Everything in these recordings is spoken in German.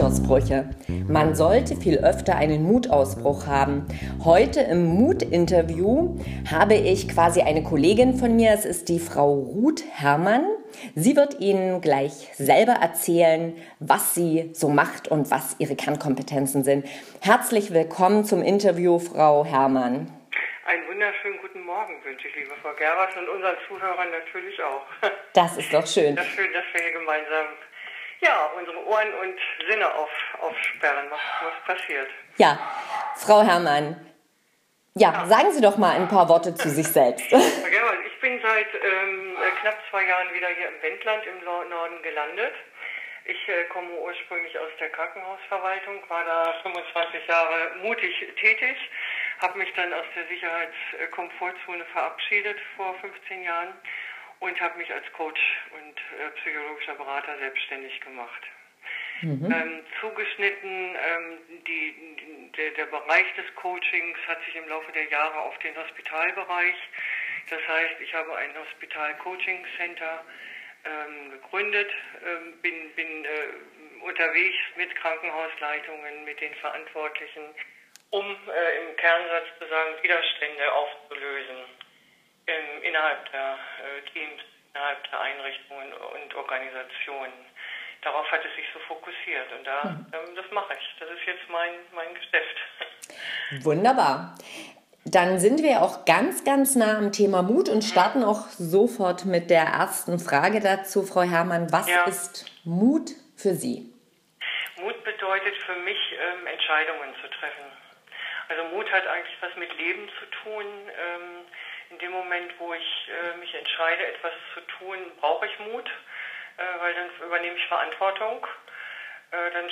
Mutausbrüche. Man sollte viel öfter einen Mutausbruch haben. Heute im Mut-Interview habe ich quasi eine Kollegin von mir. Es ist die Frau Ruth Herrmann. Sie wird Ihnen gleich selber erzählen, was sie so macht und was ihre Kernkompetenzen sind. Herzlich willkommen zum Interview, Frau Herrmann. Einen wunderschönen guten Morgen wünsche ich, liebe Frau Gerwart, und unseren Zuhörern natürlich auch. Das ist doch schön. Das ist schön, dass wir hier gemeinsam ja, unsere Ohren und Sinne auf, aufsperren, was, was passiert. Ja, Frau Herrmann, ja, ja, sagen Sie doch mal ein paar Worte zu sich selbst. Ich bin seit ähm, knapp zwei Jahren wieder hier im Wendland im Norden gelandet. Ich äh, komme ursprünglich aus der Krankenhausverwaltung, war da 25 Jahre mutig tätig, habe mich dann aus der Sicherheitskomfortzone verabschiedet vor 15 Jahren und habe mich als Coach und äh, psychologischer Berater selbstständig gemacht. Mhm. Ähm, zugeschnitten, ähm, die, die, der, der Bereich des Coachings hat sich im Laufe der Jahre auf den Hospitalbereich, das heißt, ich habe ein Hospital-Coaching-Center ähm, gegründet, ähm, bin, bin äh, unterwegs mit Krankenhausleitungen, mit den Verantwortlichen, um äh, im Kernsatz zu sagen, Widerstände aufzulösen ähm, innerhalb der äh, Teams, innerhalb der Einrichtungen und Organisationen. Darauf hat es sich so fokussiert und da, mhm. ähm, das mache ich. Das ist jetzt mein, mein Geschäft. Wunderbar. Dann sind wir auch ganz, ganz nah am Thema Mut und starten auch sofort mit der ersten Frage dazu, Frau Herrmann. Was ja. ist Mut für Sie? Mut bedeutet für mich, ähm, Entscheidungen zu treffen. Also Mut hat eigentlich was mit Leben zu tun. Ähm, in dem Moment, wo ich äh, mich entscheide, etwas zu tun, brauche ich Mut, äh, weil dann übernehme ich Verantwortung. Äh, dann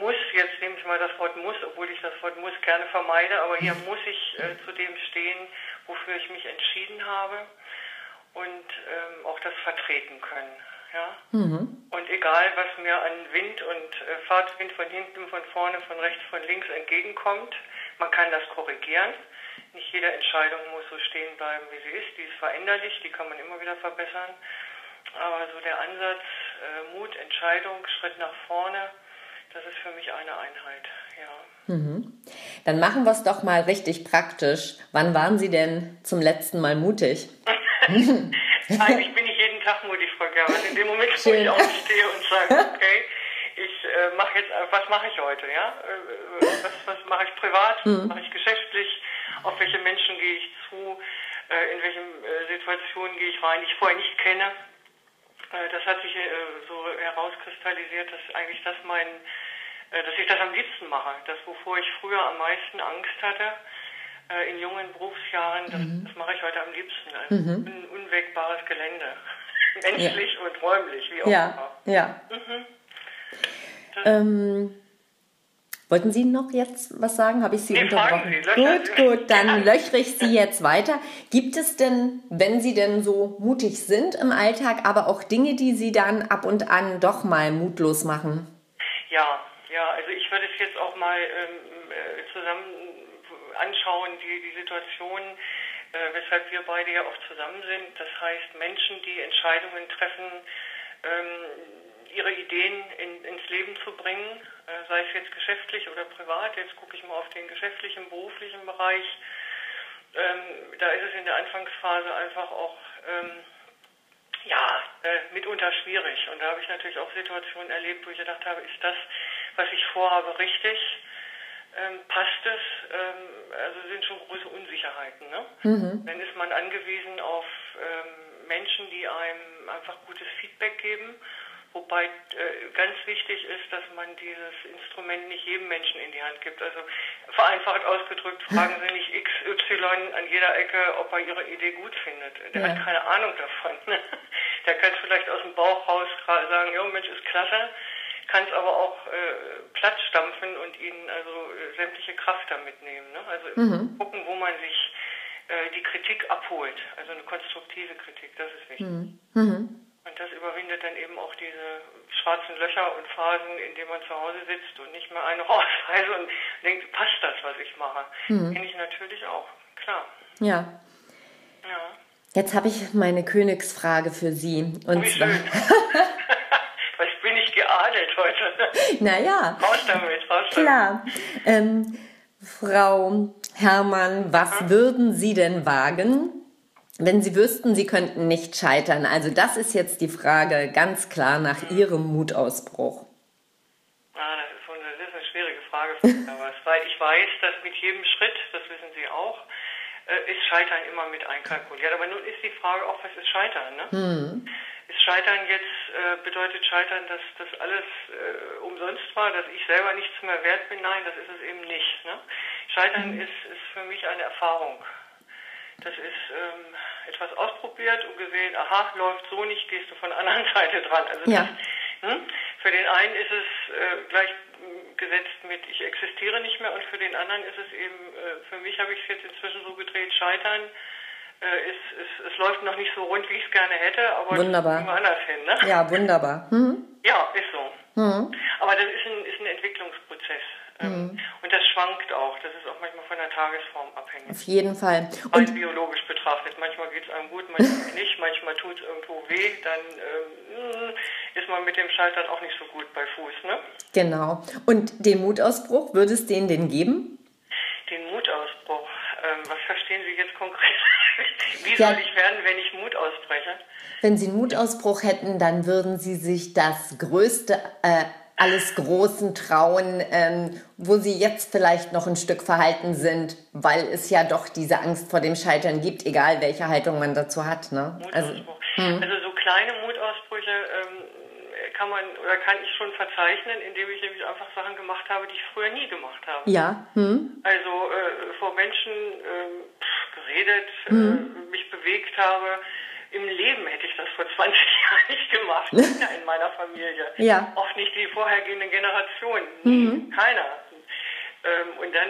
muss, jetzt nehme ich mal das Wort muss, obwohl ich das Wort muss gerne vermeide, aber hier muss ich äh, zu dem stehen, wofür ich mich entschieden habe und ähm, auch das vertreten können. Ja? Mhm. Und egal, was mir an Wind und äh, Fahrtwind von hinten, von vorne, von rechts, von links entgegenkommt, man kann das korrigieren. Nicht jede Entscheidung muss so stehen bleiben, wie sie ist. Die ist veränderlich, die kann man immer wieder verbessern. Aber so der Ansatz, äh, Mut, Entscheidung, Schritt nach vorne, das ist für mich eine Einheit. Ja. Mhm. Dann machen wir es doch mal richtig praktisch. Wann waren Sie denn zum letzten Mal mutig? Eigentlich bin ich jeden Tag mutig, Frau Gerber. In dem Moment, wo ich aufstehe und sage, okay, ich äh, mache jetzt, was mache ich heute, ja? Äh, äh was, was mache ich privat, mhm. mache ich geschäftlich, auf welche Menschen gehe ich zu, äh, in welchen äh, Situationen gehe ich rein, die ich vorher nicht kenne. Äh, das hat sich so herauskristallisiert, dass eigentlich das mein, dass ich das am liebsten mache. Das, wovor ich früher am meisten Angst hatte, in jungen Berufsjahren, das, mhm. das mache ich heute am liebsten. Ein mhm. unwegbares Gelände. Menschlich ja. und räumlich, wie auch ja. immer. Ja. Mhm. Ähm, wollten Sie noch jetzt was sagen? Habe ich Sie nee, unterbrochen? Sie, gut, gut, dann löchere ich Sie jetzt weiter. Gibt es denn, wenn Sie denn so mutig sind im Alltag, aber auch Dinge, die Sie dann ab und an doch mal mutlos machen? Ja, ja, also ich würde es jetzt auch mal ähm, äh, zusammen anschauen, die, die Situation, äh, weshalb wir beide ja auch zusammen sind. Das heißt, Menschen, die Entscheidungen treffen, ähm, ihre Ideen in, ins Leben zu bringen, äh, sei es jetzt geschäftlich oder privat. Jetzt gucke ich mal auf den geschäftlichen, beruflichen Bereich. Ähm, da ist es in der Anfangsphase einfach auch ähm, ja, äh, mitunter schwierig. Und da habe ich natürlich auch Situationen erlebt, wo ich gedacht habe, ist das, was ich vorhabe, richtig? Ähm, passt es? Ähm, also sind schon große Unsicherheiten. Ne? Mhm. Dann ist man angewiesen auf ähm, Menschen, die einem einfach gutes Feedback geben Wobei äh, ganz wichtig ist, dass man dieses Instrument nicht jedem Menschen in die Hand gibt. Also vereinfacht ausgedrückt, fragen Sie nicht XY an jeder Ecke, ob er Ihre Idee gut findet. Der ja. hat keine Ahnung davon. Der kann vielleicht aus dem Bauch raus sagen, ja Mensch, ist klasse, kann es aber auch äh, Platz stampfen und Ihnen also äh, sämtliche Kraft damit nehmen. Ne? Also mhm. gucken, wo man sich äh, die Kritik abholt. Also eine konstruktive Kritik, das ist wichtig. Mhm. Mhm. Und das überwindet dann eben auch diese schwarzen Löcher und Phasen, in denen man zu Hause sitzt und nicht mehr eine rausreise und denkt, passt das, was ich mache? Mhm. Kenne ich natürlich auch, klar. Ja. Ja. Jetzt habe ich meine Königsfrage für Sie. Und oh, zwar. was bin ich geadelt, heute. Naja. Raus damit, raus damit. Klar. Ähm, Frau Herrmann, was mhm. würden Sie denn wagen, wenn Sie wüssten, Sie könnten nicht scheitern? Also das ist jetzt die Frage ganz klar nach mhm. Ihrem Mutausbruch. Ah, das ist, eine, das ist eine schwierige Frage, weil ich weiß, dass mit jedem Schritt, das wissen Sie auch, äh, ist Scheitern immer mit einkalkuliert. Aber nun ist die Frage auch, was ist Scheitern? Ne? Hm. Ist Scheitern jetzt, äh, bedeutet Scheitern, dass das alles äh, umsonst war, dass ich selber nichts mehr wert bin? Nein, das ist es eben nicht. Ne? Scheitern hm. ist, ist für mich eine Erfahrung. Das ist ähm, etwas ausprobiert und gesehen, aha, läuft so nicht, gehst du von der anderen Seite dran. Also ja. das, hm? Für den einen ist es äh, gleich gesetzt mit ich existiere nicht mehr und für den anderen ist es eben, äh, für mich habe ich es jetzt inzwischen so gedreht, scheitern äh, ist, ist, es läuft noch nicht so rund, wie ich es gerne hätte, aber wunderbar. immer anders hin. Ne? Ja, wunderbar. Mhm. Ja, ist so. Mhm. Aber das ist ein, ist ein Entwicklungsprozess. Mhm. Und das schwankt auch. Das ist auch manchmal von der Tagesform abhängig. Auf jeden Fall. Und biologisch betrachtet. Manchmal geht es einem gut, manchmal nicht. Manchmal tut es irgendwo weh. Dann ähm, ist man mit dem Scheitern auch nicht so gut bei Fuß. Ne? Genau. Und den Mutausbruch, würde es den denn geben? Den Mutausbruch. Ähm, was verstehen Sie jetzt konkret? Wie ja. soll ich werden, wenn ich Mut ausspreche? Wenn Sie einen Mutausbruch hätten, dann würden Sie sich das größte äh, alles Großen trauen, ähm, wo sie jetzt vielleicht noch ein Stück verhalten sind, weil es ja doch diese Angst vor dem Scheitern gibt, egal welche Haltung man dazu hat. Ne? Also, hm. also so kleine Mutausbrüche ähm, kann man oder kann ich schon verzeichnen, indem ich nämlich einfach Sachen gemacht habe, die ich früher nie gemacht habe. Ja. Hm. Also äh, vor Menschen äh, geredet, hm. äh, mich bewegt habe im Leben hätte ich das vor 20 Jahren nicht gemacht, in meiner Familie. Ja. Auch nicht die vorhergehenden Generationen. Mhm. Keiner. Ähm, und dann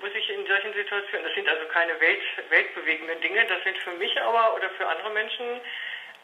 muss ich in solchen Situationen, das sind also keine Welt, weltbewegenden Dinge, das sind für mich aber oder für andere Menschen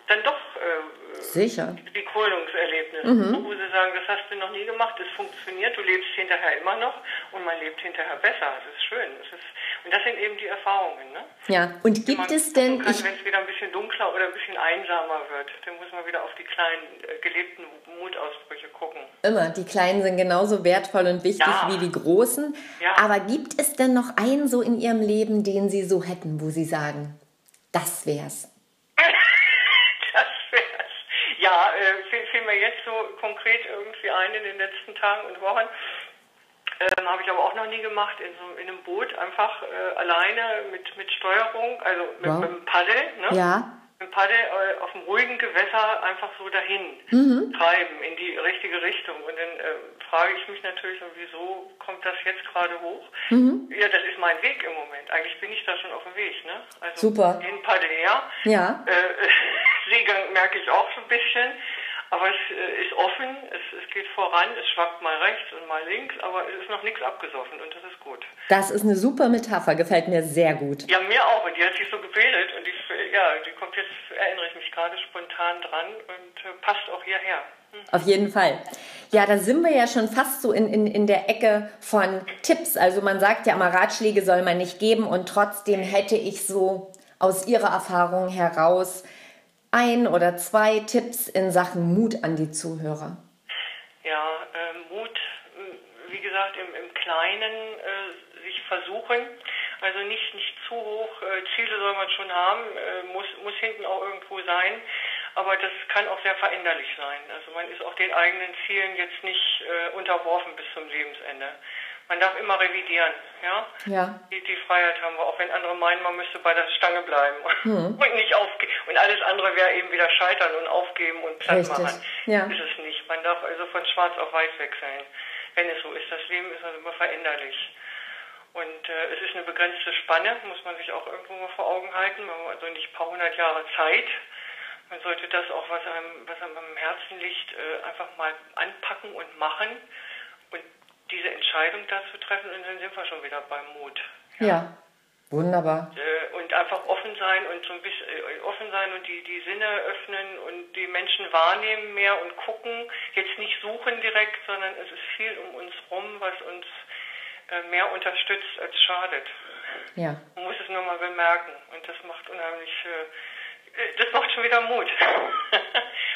dann doch äh, Sicher. die Krönungserlebnisse, mhm. wo sie sagen, das hast du noch nie gemacht, das funktioniert, du lebst hinterher immer noch und man lebt hinterher besser. Das ist schön. Das ist, und das sind eben die Erfahrungen. Ne? Ja, und gibt es denn... Wenn es wieder ein bisschen dunkler oder ein bisschen einsamer wird, dann muss man wieder auf die kleinen äh, gelebten Mutausbrüche gucken. Immer, die kleinen sind genauso wertvoll und wichtig ja. wie die großen. Ja. Aber gibt es denn noch einen so in Ihrem Leben, den Sie so hätten, wo Sie sagen, das wär's? ja, äh, fiel, mir jetzt so konkret irgendwie ein in den letzten Tagen und Wochen. Ähm, Habe ich aber auch noch nie gemacht, in so in einem Boot, einfach äh, alleine mit, mit Steuerung, also mit, wow. mit dem Paddel. Ne? Ja. Mit dem Paddel äh, auf dem ruhigen Gewässer einfach so dahin mhm. treiben, in die richtige Richtung. Und dann äh, frage ich mich natürlich, wieso kommt das jetzt gerade hoch? Mhm. Ja, das ist mein Weg im Moment. Eigentlich bin ich da schon auf dem Weg. Ne? Also Super. Den Paddel her. Ja. Äh, Seegang merke ich auch so ein bisschen. Aber es äh, ist offen, es, es geht voran, es schwankt mal rechts und mal links, aber es ist noch nichts abgesoffen und das ist gut. Das ist eine super Metapher, gefällt mir sehr gut. Ja, mir auch. Und die hat sich so gebildet und die, ja, die kommt jetzt, erinnere ich mich gerade spontan dran und äh, passt auch hierher. Hm. Auf jeden Fall. Ja, da sind wir ja schon fast so in, in, in der Ecke von Tipps. Also man sagt ja immer, Ratschläge soll man nicht geben und trotzdem hätte ich so aus Ihrer Erfahrung heraus ein oder zwei Tipps in Sachen Mut an die Zuhörer? Ja, äh, Mut, wie gesagt, im, im Kleinen äh, sich versuchen. Also nicht, nicht zu hoch, äh, Ziele soll man schon haben, äh, muss, muss hinten auch irgendwo sein. Aber das kann auch sehr veränderlich sein. Also man ist auch den eigenen Zielen jetzt nicht äh, unterworfen bis zum Lebensende man darf immer revidieren, ja. ja. Die, die, Freiheit haben wir, auch wenn andere meinen, man müsste bei der Stange bleiben hm. und nicht aufgeben. Und alles andere wäre eben wieder scheitern und aufgeben und platt Richtig. machen. Ja. Ist es nicht. Man darf also von schwarz auf weiß wechseln, wenn es so ist. Das Leben ist also immer veränderlich. Und äh, es ist eine begrenzte Spanne, muss man sich auch irgendwo mal vor Augen halten. Man hat also nicht ein paar hundert Jahre Zeit. Man sollte das auch, was einem, was einem am Herzen liegt, äh, einfach mal anpacken und machen diese Entscheidung da zu treffen und dann sind wir schon wieder beim Mut. Ja, ja. wunderbar. Äh, und einfach offen sein und so ein bisschen äh, offen sein und die, die Sinne öffnen und die Menschen wahrnehmen mehr und gucken. Jetzt nicht suchen direkt, sondern es ist viel um uns rum, was uns äh, mehr unterstützt als schadet. Ja. Man muss es nur mal bemerken und das macht unheimlich das macht schon wieder Mut.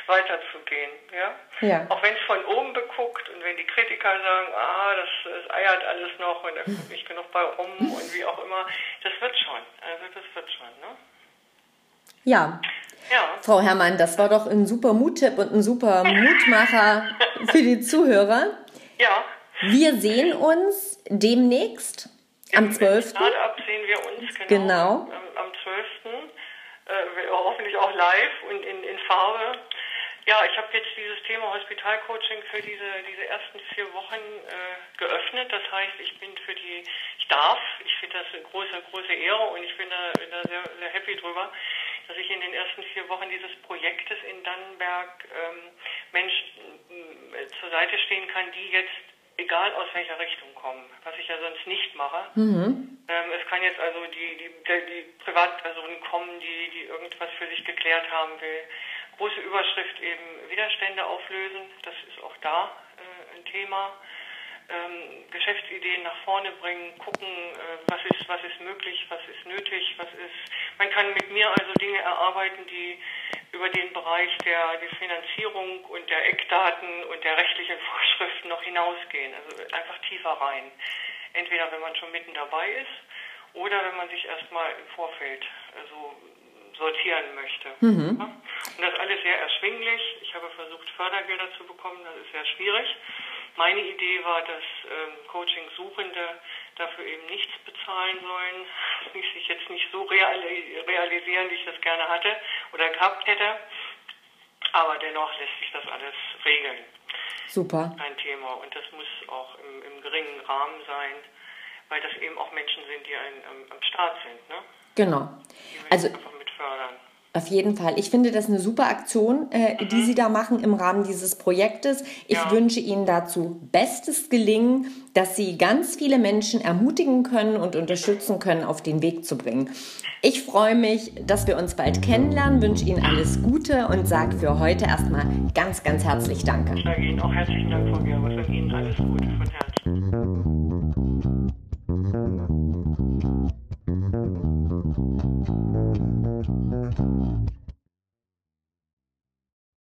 weiterzugehen. Ja? Ja. Auch wenn es von oben beguckt und wenn die Kritiker sagen, ah, das, das eiert alles noch und da kommt nicht genug bei rum und wie auch immer, das wird schon. Also das wird schon, ne? Ja. Ja. Frau Herrmann, das war doch ein super Muttipp und ein super Mutmacher für die Zuhörer. Ja. Wir sehen uns demnächst am 12. Start-up sehen wir uns, genau. Genau. Am, am 12. Äh, hoffentlich auch live und in, in Farbe. Ja, ich habe jetzt dieses Thema Hospitalcoaching für diese, diese ersten vier Wochen äh, geöffnet. Das heißt, ich bin für die, ich darf, ich finde das eine große, große Ehre und ich bin da, bin da sehr, sehr happy drüber, dass ich in den ersten vier Wochen dieses Projektes in Dannenberg ähm, Menschen äh, zur Seite stehen kann, die jetzt egal aus welcher Richtung kommen, was ich ja sonst nicht mache. Ähm, es kann jetzt also die, die, die, die Privatperson kommen, die, die irgendwas für sich geklärt haben will. Große Überschrift eben Widerstände auflösen, das ist auch da äh, ein Thema. Ähm, Geschäftsideen nach vorne bringen, gucken, äh, was ist, was ist möglich, was ist nötig, was ist. Man kann mit mir also Dinge erarbeiten, die über den Bereich der, der Finanzierung und der Eckdaten und der rechtlichen Vorschriften noch hinausgehen. Also einfach tiefer rein. Entweder wenn man schon mitten dabei ist oder wenn man sich erstmal im Vorfeld also sortieren möchte. Ja? Und das alles sehr erschwinglich. Ich habe versucht, Fördergelder zu bekommen. Das ist sehr schwierig. Meine Idee war, dass ähm, Coaching-Suchende dafür eben nichts bezahlen sollen. Ließ sich jetzt nicht so reali realisieren, wie ich das gerne hatte oder gehabt hätte. Aber dennoch lässt sich das alles regeln. Super. Kein Thema. Und das muss auch im, im geringen Rahmen sein, weil das eben auch Menschen sind, die ein, am, am Start sind. Ne? Genau. Also fördern. Auf jeden Fall. Ich finde das eine super Aktion, äh, die Sie da machen im Rahmen dieses Projektes. Ich Ja. wünsche Ihnen dazu bestes Gelingen, dass Sie ganz viele Menschen ermutigen können und unterstützen können, auf den Weg zu bringen. Ich freue mich, dass wir uns bald kennenlernen, wünsche Ihnen alles Gute und sage für heute erstmal ganz, ganz herzlich Danke. Ich sage Ihnen auch herzlichen Dank, Frau Gerbers, und Ihnen alles Gute von Herzen.